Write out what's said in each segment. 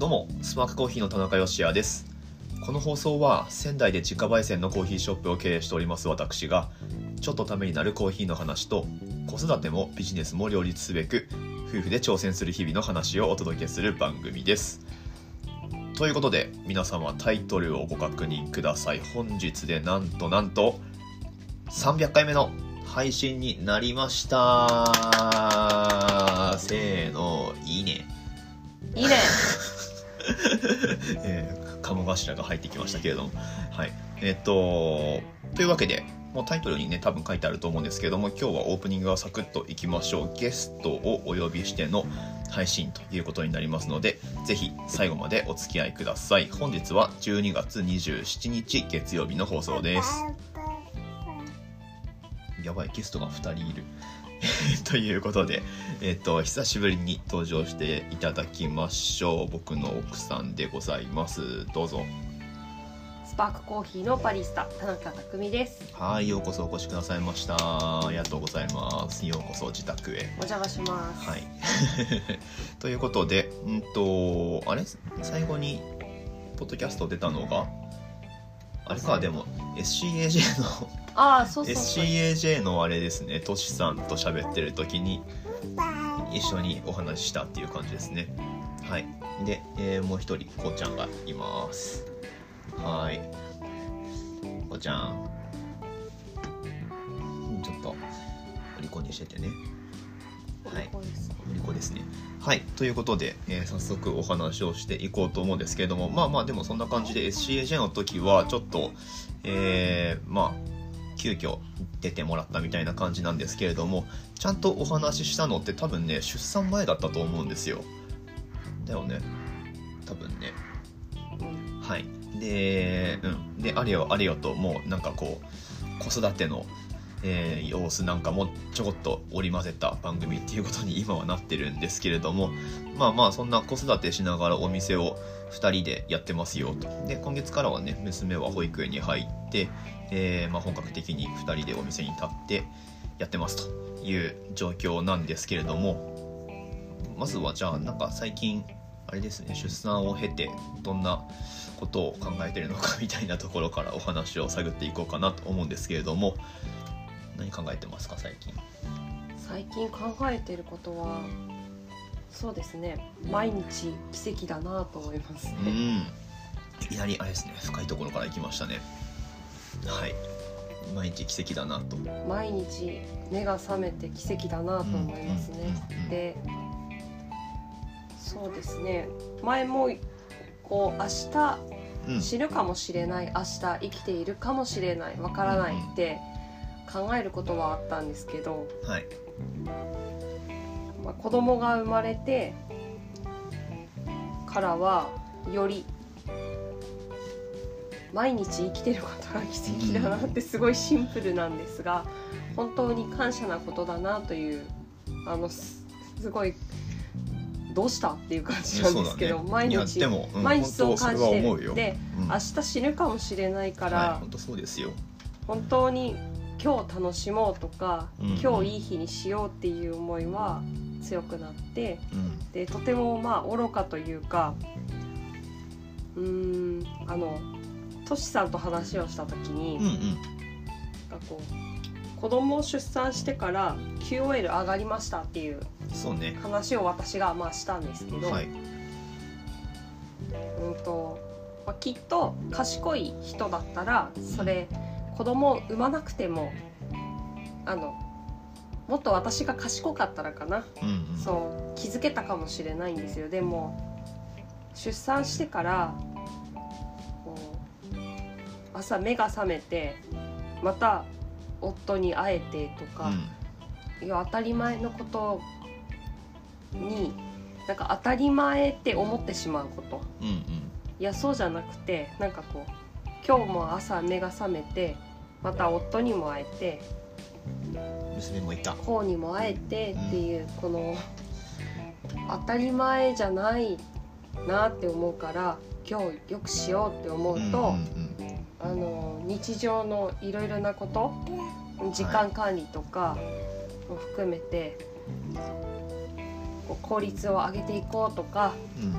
どうもスパークコーヒーの田中芳也です。この放送は仙台で自家焙煎のコーヒーショップを経営しております私がちょっとためになるコーヒーの話と子育てもビジネスも両立すべく夫婦で挑戦する日々の話をお届けする番組です。ということで皆様タイトルをご確認ください。本日でなんとなんと300回目の配信になりました。せーのいいね。いいね えー、鴨頭が入ってきましたけれども。はい。えっ、とというわけでもうタイトルにね多分書いてあると思うんですけども今日はオープニングはサクッといきましょう。ゲストをお呼びしての配信ということになりますのでぜひ最後までお付き合いください。本日は12月27日月曜日の放送です。やばいゲストが2人いる ということで、えっ、と、久しぶりに登場していただきましょう。僕の奥さんでございます。どうぞ。スパークコーヒーのバリスタ田中匠ですはい、ようこそお越しくださいました。ありがとうございます。ようこそ自宅へ。お邪魔しますはい。ということで、うんと、あれ？最後に、ポッドキャスト出たのが、あれか、でも、SCAJ の、ああそうそうそう SCAJ のあれですね、トシさんと喋ってる時に、一緒にお話ししたっていう感じですね。はい。で、えーもう一人、こうちゃんがいます。はい。こうちゃん。うんちょっと、お利口にしててね。はいお利口ですね。はい。ということで、えー早速お話をしていこうと思うんですけれども、まあまあ、でもそんな感じで SCAJ の時は、ちょっと、えーまあ、急遽出てもらったみたいな感じなんですけれどもちゃんとお話ししたのって多分ね出産前だったと思うんですよ。だよね。多分ね。はい。でうん。であれよあれよともうなんかこう子育ての、えー様子なんかもちょこっと織り交ぜた番組っていうことに今はなってるんですけれどもまあまあそんな子育てしながらお店を2人でやってますよと。で今月からはね娘は保育園に入って、えーまあ、本格的に2人でお店に立ってやってますという状況なんですけれどもまずはじゃあなんか最近あれですね出産を経てどんなことを考えてるのかみたいなところからお話を探っていこうかなと思うんですけれども何考えてますか最近？最近考えてることはそうですね。毎日奇跡だなと思います。うん。ねいきなりあれですね深いところから行きましたね。はい。毎日奇跡だなと。毎日目が覚めて奇跡だなと思いますね。うんうんうんうんでそうですね。前もこう明日うん。死ぬかもしれない明日生きているかもしれないわからないって考えることはあったんですけど、はい。まあ、子供が生まれてからはより毎日生きてることが奇跡だなってすごいシンプルなんですが本当に感謝なことだなというあのすすごいどうしたっていう感じなんですけど、ね。毎日うん、毎日そう感じてでうん。明日死ぬかもしれないから、はい本当そうですよ。本当に今日楽しもうとか、うん。今日いい日にしようっていう思いは強くなってうん。でとてもまあ愚かというかうーんあのトシさんと話をした時に、うんうん。なんかこう子供を出産してから QOL 上がりましたっていう話を私がまあしたんですけど、はい。うんとまあ、きっと賢い人だったらそれ子供を産まなくてもあのもっと私が賢かったらかな、うんうん。そう気づけたかもしれないんですよ。でも出産してからこう朝目が覚めてまた夫に会えてとか、いや当たり前のことになんか当たり前って思ってしまうこと。うんうん。いやそうじゃなくてなんかこう今日も朝目が覚めてまた夫にも会えてうん娘もいた。こうにも会えてっていうこの当たり前じゃないなって思うから今日よくしようって思うと、あの日常のいろいろなこと時間管理とかも含めて、効率を上げていこうとか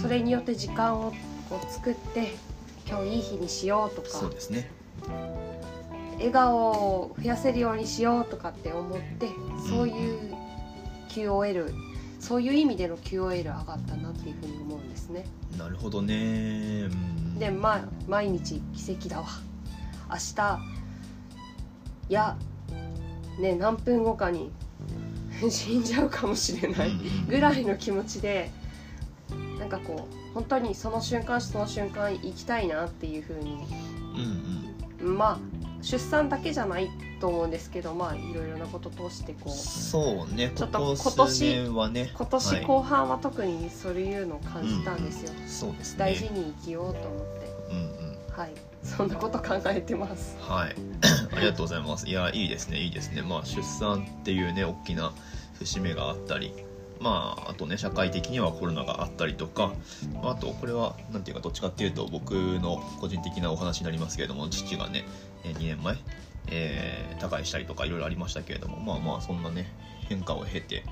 それによって時間をこう作って今日いい日にしようとかそうですね笑顔を増やせるようにしようとかって思ってそういう QOL そういう意味での QOL 上がったなっていうふうに思うんですね。なるほどね。うん。でまあ毎日奇跡だわ。明日いやね何分後かに 死んじゃうかもしれないぐらいの気持ちでなんかこう本当にその瞬間その瞬間生きたいなっていうふうに。うんうん。まあ出産だけじゃないと思うんですけどまあいろいろなこと通してこうそうねちょっと今年ね今年はい。後半は特にそういうのを感じたんですよ、そうですね。大事に生きようと思って。うんうん。はい。そんなこと考えてます。はい。ありがとうございます。いやいいですねいいですね。まあ出産っていうね大きな節目があったりまああとね社会的にはコロナがあったりとかあとこれはなんていうかどっちかっていうと僕の個人的なお話になりますけれども父がね2年前えー他界したりとかいろいろありましたけれどもまあまあそんなね変化を経て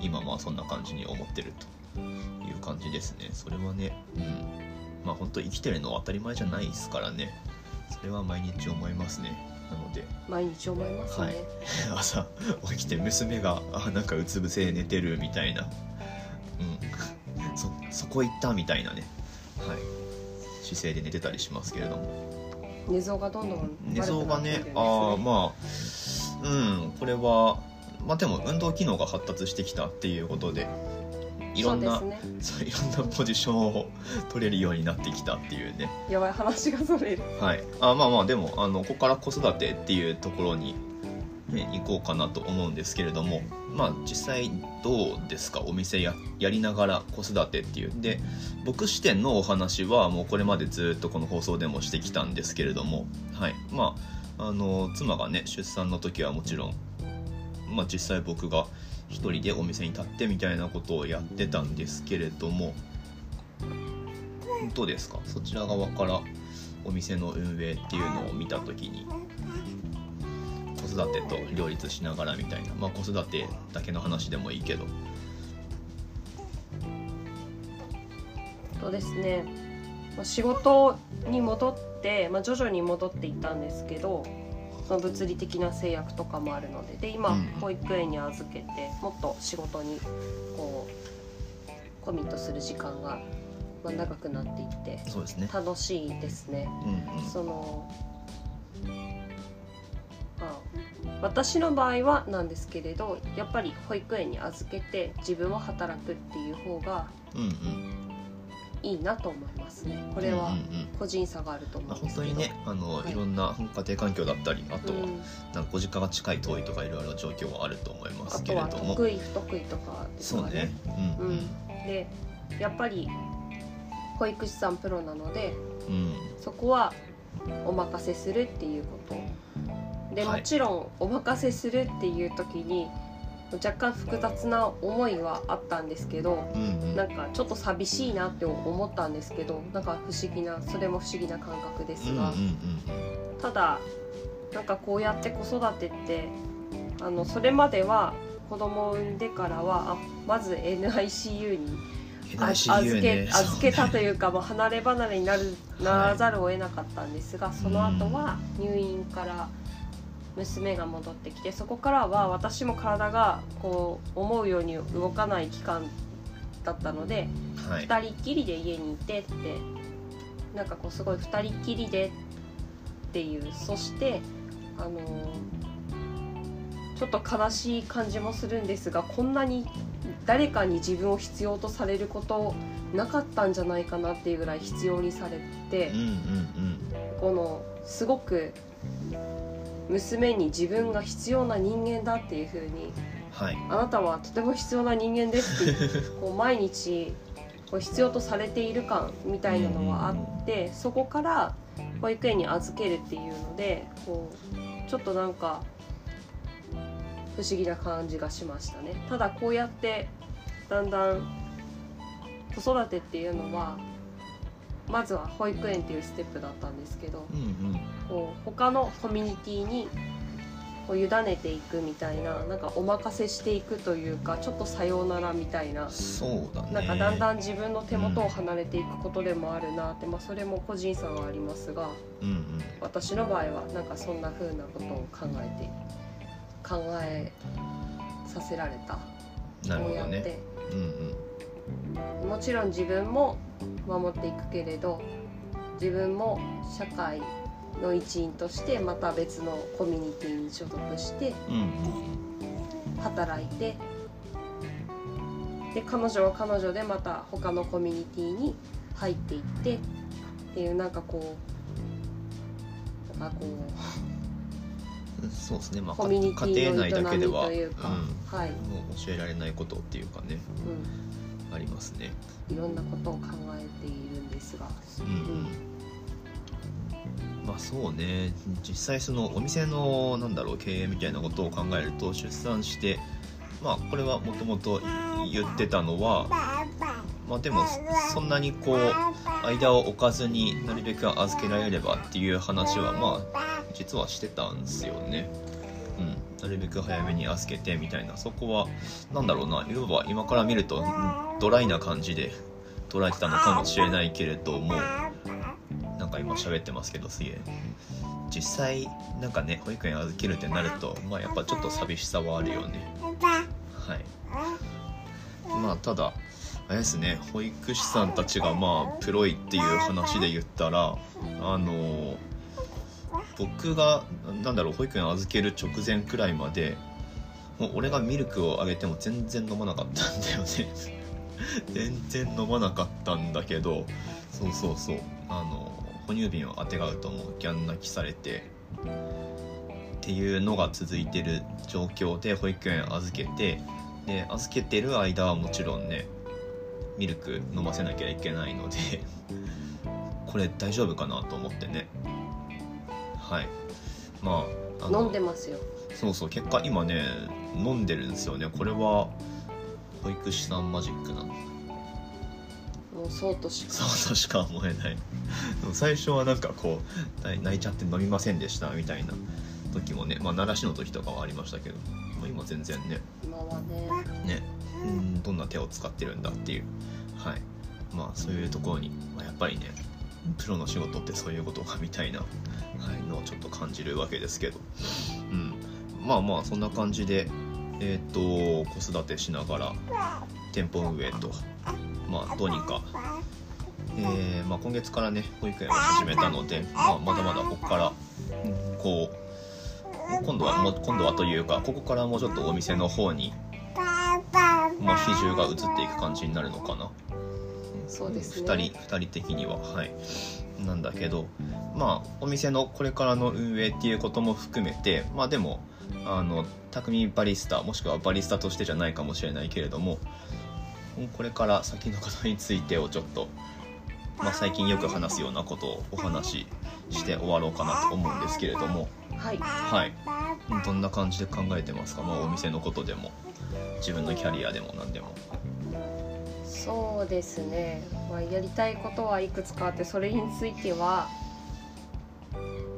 今まあそんな感じに思ってるという感じですね。それはねうん。まあ本当生きてるのは当たり前じゃないですからね。それは毎日思いますね。なので。毎日思いますね、はい。朝起きて娘があなんかうつ伏せで寝てるみたいな。うん。そそこ行ったみたいなね。はい。姿勢で寝てたりしますけれども。寝相がどんどん寝相がねああまあうんこれはまあでも運動機能が発達してきたっていうことでいろんなそうねいろんなポジションを取れるようになってきたっていうね。やばい話がそれる。はい、あまあまあでもあのここから子育てっていうところに、ね、行こうかなと思うんですけれどもまあ実際どうですか？お店ややりながら子育てっていう。で僕視点のお話はもうこれまでずっとこの放送でもしてきたんですけれどもはい。まああの妻がね出産の時はもちろんまあ実際僕が一人でお店に立ってみたいなことをやってたんですけれどもどうですか？そちら側からお店の運営っていうのを見た時に子育てと両立しながらみたいなまあ子育てだけの話でもいいけど。そうですね。仕事に戻って、まあ、徐々に戻っていったんですけどその物理的な制約とかもあるので。で今うん。保育園に預けてもっと仕事にこうコミットする時間がまあ長くなっていって楽しいですね。うんうん。そのあ私の場合はなんですけれどやっぱり保育園に預けて自分も働くっていう方がうんうんいいなと思いますね。これはうんうんうん。個人差があると思まあうんですけど、本当にねあの、はい。い、ろんな家庭環境だったりあとは、うん。なんかご実家が近い遠いとかいろいろ状況はあると思いまあすけれども。得意不得意とかですかそうね。うん。うん。でやっぱり保育士さんプロなのでうん。そこはお任せするっていうこと。ではい。もちろんお任せするっていう時に若干複雑な思いはあったんですけどうんうん。なんかちょっと寂しいなって思ったんですけどなんか不思議なそれも不思議な感覚ですが、うんうんうんただなんかこうやって子育てってあのそれまでは子供を産んでからはあまず NICU に預けね。預けたというか、まあ、離れ離れになるならざるを得なかったんですが、その後は入院から娘が戻ってきてそこからは私も体がこう思うように動かない期間だったのではい。2人っきりで家にいてってなんかこうすごい2人っきりでっていうそしてあのちょっと悲しい感じもするんですがこんなに誰かに自分を必要とされることなかったんじゃないかなっていうぐらい必要にされてうんうんうん。このすごく娘に自分が必要な人間だっていう風にはい。あなたはとても必要な人間ですって こう毎日こう必要とされている感みたいなのはあってそこから保育園に預けるっていうのでこうちょっとなんか不思議な感じがしましたね。ただこうやってだんだん子育てっていうのはまずは保育園っていうステップだったんですけどうんうん。こう他のコミュニティにこう委ねていくみたいななんかお任せしていくというかちょっとさようならみたいな。そうだね。なんかだんだん自分の手元を離れていくことでもあるなって、まあ、それも個人差はありますがうんうん。私の場合はなんかそんな風なことを考えて考えさせられた。なるこうやって、ほどねうんうん。もちろん自分も守っていくけれど自分も社会の一員としてまた別のコミュニティに所属してうん働いてで彼女は彼女でまた他のコミュニティに入っていってっていうなんかこうなんかこうんそうですね。まあうコミュニティ家庭の営み内だけではとい。うか、うん。はい、教えられないことっていうかね。うありますね。ん、いろんなことを考えているんですが、うんうん。まあそうね。実際そのお店のなんだろう経営みたいなことを考えると出産してまあこれはもともと言ってたのはまあでもそんなにこう間を置かずになるべく預けられればっていう話はまあ実はしてたんですよね。うん、なるべく早めに預けてみたいな。そこはなんだろうな。いわば今から見るとうん。ドライな感じで捉えてたのかもしれないけれどもなんか今喋ってますけどすげえ。実際なんかね保育園預けるってなるとまあやっぱちょっと寂しさはあるよね。はい。まあただあれですね保育士さんたちがまあプロいっていう話で言ったらあの僕がなんだろう保育園預ける直前くらいまでもう俺がミルクをあげても全然飲まなかったんだよね。全然飲まなかったんだけどそうそうそう。あの哺乳瓶をあてがうともうギャン泣きされて。っていうのが続いてる状況で保育園預けてで預けてる間はもちろんねミルク飲ませなきゃいけないので これ大丈夫かなと思ってね。はい。まああの飲んでますよ。そうそう結果今ね飲んでるんですよね。これは保育士さんマジックなもうそうとしか。そうとしか思えない。で も最初はなんかこう泣い泣いちゃって飲みませんでしたみたいな時もねまあ奈良市の時とかはありましたけど、まあ、今全然ね。今はね。ね。うんどんな手を使ってるんだっていう。はい。まあそういうところに、まあ、やっぱりねプロの仕事ってそういうことかみたいな、はい、のをちょっと感じるわけですけど、うん、まあまあそんな感じでえっ、と子育てしながら店舗運営とまあどうにか、えーまあ、今月からね保育園を始めたので、まあ、まだまだここから、こう今度はも今度はというかここからもうちょっとお店の方にまあ、比重が移っていく感じになるのかな。そうですね。2人2人的にははい。なんだけどまあお店のこれからの運営っていうことも含めてまあでもあの匠バリスタもしくはバリスタとしてじゃないかもしれないけれどもこれから先のことについてをちょっと、まあ、最近よく話すようなことをお話しして終わろうかなと思うんですけれどもはい。はい。どんな感じで考えてますか、まあ、お店のことでも自分のキャリアでも何でもそうですね、まあ、やりたいことはいくつかあってそれについては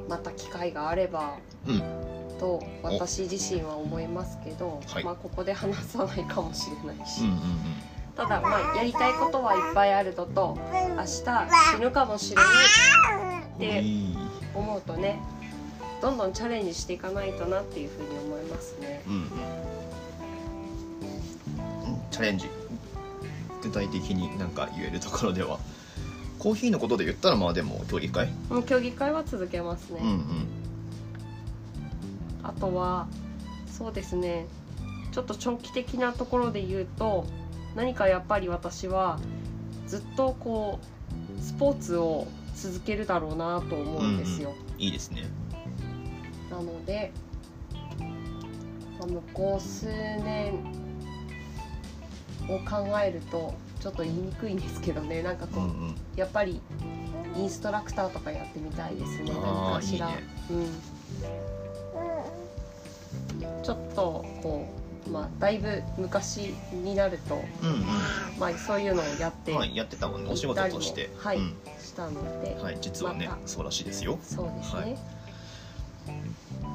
また機会があればうん。と私自身は思いますけど、はい。まあ、ここで話さないかもしれないし、うんうんただまあやりたいことはいっぱいあるのと明日死ぬかもしれないうん。でいい思うとねどんどんチャレンジしていかないとなっていうふうに思いますね。うん。うんチャレンジ具体的になんか言えるところでは。コーヒーのことで言ったらまあでも競技会？もう競技会は続けますね。うんうん。あとはそうですね。ちょっと長期的なところで言うと何かやっぱり私はずっとこうスポーツを続けるだろうなと思うんですよ。いいですね。なので、まあ向こう数年を考えるとちょっと言いにくいんですけどね。なんかこう、うんうん。やっぱりインストラクターとかやってみたいですね。何かしら。ね。うん、ちょっとこうまあだいぶ昔になると、うんまあ、そういうのをやってうんはいやってたもんねお仕事として。はいうん。したので、はい実はねまた。そうらしいですよ。そうですね、はい。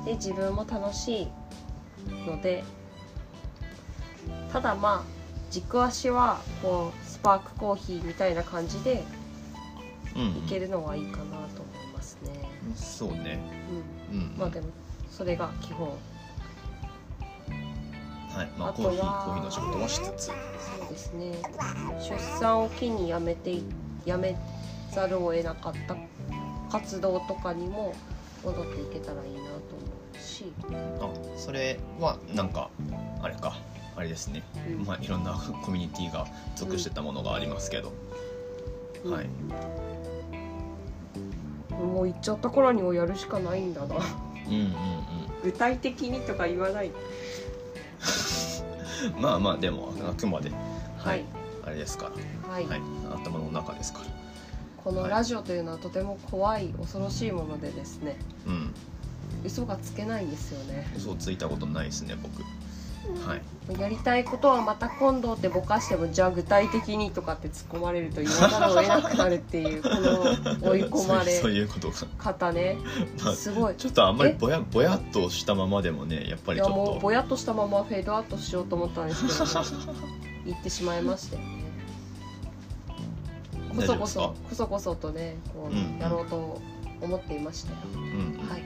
で自分も楽しいのでただまあ軸足はこうスパークコーヒーみたいな感じでうん、うん。いけるのはいいかなと思いますね。そうね。うん。うんまあでもそれが基本。はい。まああとはコーヒーコーヒーの仕事はしつつ。そうですね。出産を機に辞めてい辞めざるを得なかった活動とかにも戻っていけたらいいなと思うし、あそれはなんかあれかあれですね。うん。まあいろんな コミュニティが属してたものがありますけど、はい。もう行っちゃった頃にはやるしかないんだな。うんうんうん。具体的にとか言わない？まあまあでもあくまで。はい。あれですから、はい、はい、頭の中ですから。このラジオというのはとても怖い恐ろしいものでですね。うん。嘘がつけないんですよね。嘘ついたことないですね僕はい。やりたいことはまた今度ってぼかしてもじゃあ具体的にとかって突っ込まれると言わざるを得なくなるっていうこの追い込まれそうそういうことが方ね。まあすごい。ちょっとあんまりえ？ぼやぼやっとしたままでもねやっぱりちょっともうぼやっとしたままフェードアウトしようと思ったんですけど言ってしまいましたよねこそこそこそこそとねこうやろうと思っていましたよ、うんうん。はい。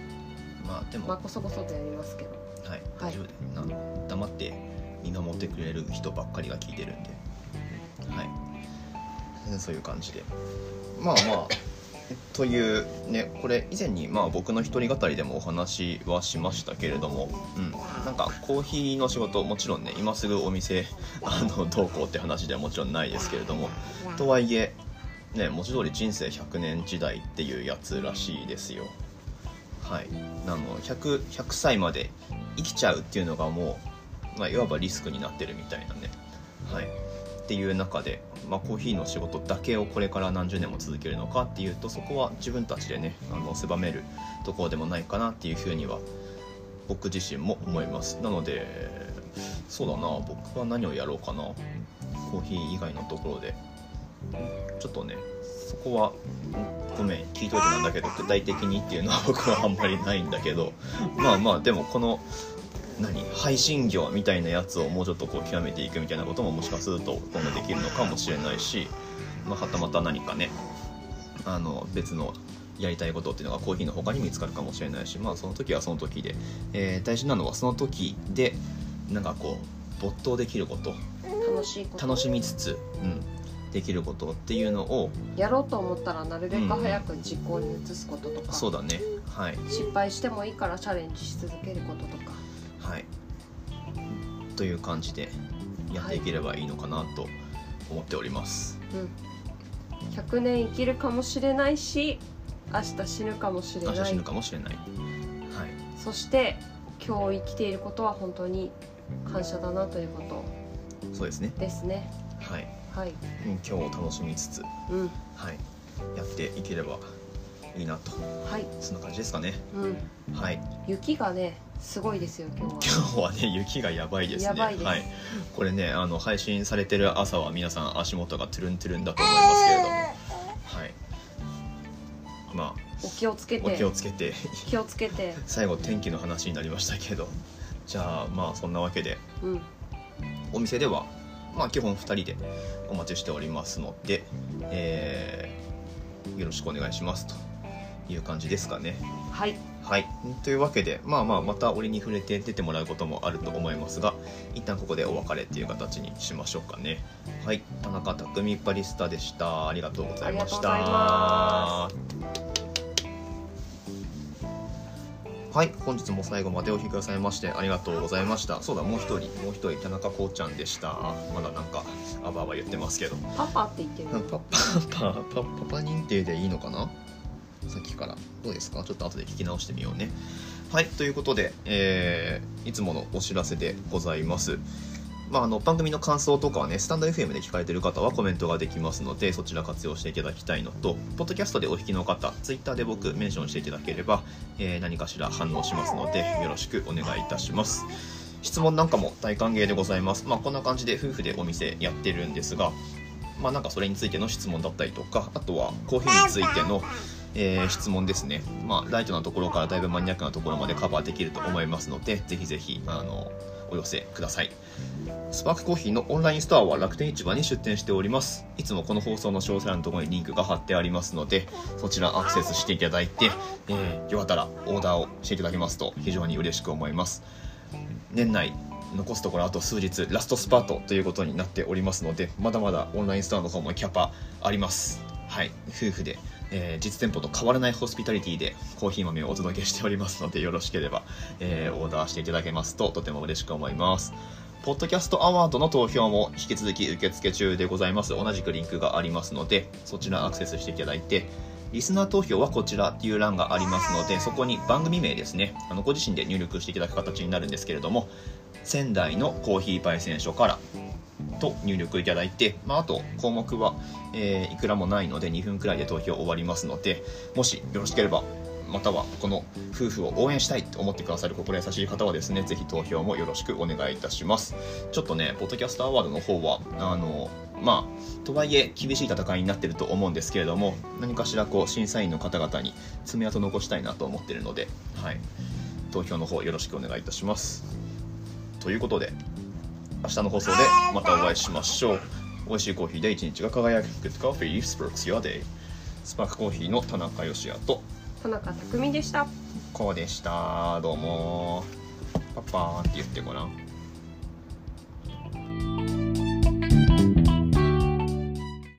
まあでも、まあこそこそとやりますけどはい、大丈夫で、な黙って見守ってくれる人ばっかりが聞いてるんで、はい、そういう感じで。まあまあ、というね、これ以前にまあ僕の一人語りでもお話はしましたけれども、うん、なんかコーヒーの仕事、もちろんね、今すぐお店 あのどうこうって話ではもちろんないですけれども、とはいえ、ね、文字通り人生100年時代っていうやつらしいですよ。はい、あの 100, 100歳まで生きちゃうっていうのがもう、まあ、いわばリスクになってるみたいなね、はい、っていう中で、まあ、コーヒーの仕事だけをこれから何十年も続けるのかっていうとそこは自分たちでねあの狭めるところでもないかなっていうふうには僕自身も思います。なのでそうだな僕は何をやろうかな。コーヒー以外のところで。ちょっとねそこはごめん聞いといてなんだけど具体的にっていうのは僕はあんまりないんだけど。まあまあでもこの何配信業みたいなやつをもうちょっとこう極めていくみたいなことももしかすると今後できるのかもしれないし、まあ、はたまた何かねあの別のやりたいことっていうのがコーヒーの他に見つかるかもしれないしまあその時はその時で、えー大事なのはその時でなんかこう没頭できること。楽しいこと。楽しみつつ、うん、できることっていうのをやろうと思ったらなるべく早く実行に移すこととか、そうだね。はい。失敗してもいいからチャレンジし続けることとか。はい。という感じでやっていければいいのかなと思っております、うん。100年生きるかもしれないし明日死ぬかもしれない。明日死ぬかもしれない。はい。そして今日生きていることは本当に感謝だなということ。そうですね。ですねはい。はいうん今日を楽しみつつうん。はい。やっていければいいなと。はい。そんな感じですかね。うん。はい。雪がねすごいですよ今日今は日はね雪がやばいですね。はい、これねあの配信されてる朝は皆さん足元がトゥルントゥルンだと思いますけれども。はい。まお気をつけあおて気をつけて。気をつけて。最後天気の話になりましたけど。じゃあまあそんなわけで。うん。お店ではまあ基本2人でお待ちしておりますので、えーよろしくお願いしますという感じですかね。はい。はい。というわけでまあまあまた折に触れて出てもらうこともあると思いますが一旦ここでお別れっていう形にしましょうかね。はい。田中匠バリスタでした。ありがとうございましたはい本日も最後までお聞きくださいましてありがとうございました。そうだもう一人もう一人田中こうちゃんでした。まだなんかあばあば言ってますけど。パパって言ってる。パパパパパパ認定でいいのかな？さっきから。どうですか？ちょっと後で聞き直してみようね。はいということで、えーいつものお知らせでございますまあ、あの番組の感想とかはねスタンド FM で聞かれてる方はコメントができますのでそちら活用していただきたいのとポッドキャストでお聞きの方ツイッターで僕メンションしていただければ、えー何かしら反応しますのでよろしくお願いいたします。質問なんかも大歓迎でございます。まあこんな感じで夫婦でお店やってるんですがまあなんかそれについての質問だったりとかあとはコーヒーについての、えー質問ですね、まあ、ライトなところからだいぶマニアックなところまでカバーできると思いますのでぜひぜひあのお寄せください。スパークコーヒーのオンラインストアは楽天市場に出店しております。いつもこの放送の詳細のところにリンクが貼ってありますのでそちらアクセスしていただいて、えーよかったらオーダーをしていただけますと非常に嬉しく思います。年内残すところあと数日ラストスパートということになっておりますのでまだまだオンラインストアの方もキャパあります。はい。夫婦で、えー実店舗と変わらないホスピタリティでコーヒー豆をお届けしておりますのでよろしければ、えーオーダーしていただけますととても嬉しく思います。ポッドキャストアワードの投票も引き続き受付中でございます。同じくリンクがありますのでそちらアクセスしていただいてリスナー投票はこちらっていう欄がありますのでそこに番組名ですね。あのご自身で入力していただく形になるんですけれども仙台のコーヒー焙煎所からと入力いただいて、まあ、あと項目は、えーいくらもないので2分くらいで投票終わりますのでもしよろしければまたはこの夫婦を応援したいと思ってくださる心優しい方はですねぜひ投票もよろしくお願いいたします。ちょっとねポッドキャストアワードの方はあのまあとはいえ厳しい戦いになってると思うんですけれども何かしらこう審査員の方々に爪痕残したいなと思ってるので、はい、投票の方よろしくお願いいたします。ということで明日の放送でまたお会いしましょう。美味しいコーヒーで一日が輝く。Good Coffee Sparks Your Day スパークコーヒーの田中芳也と。田中匠でした。こうでした。どうも。パッパーンって言ってごらん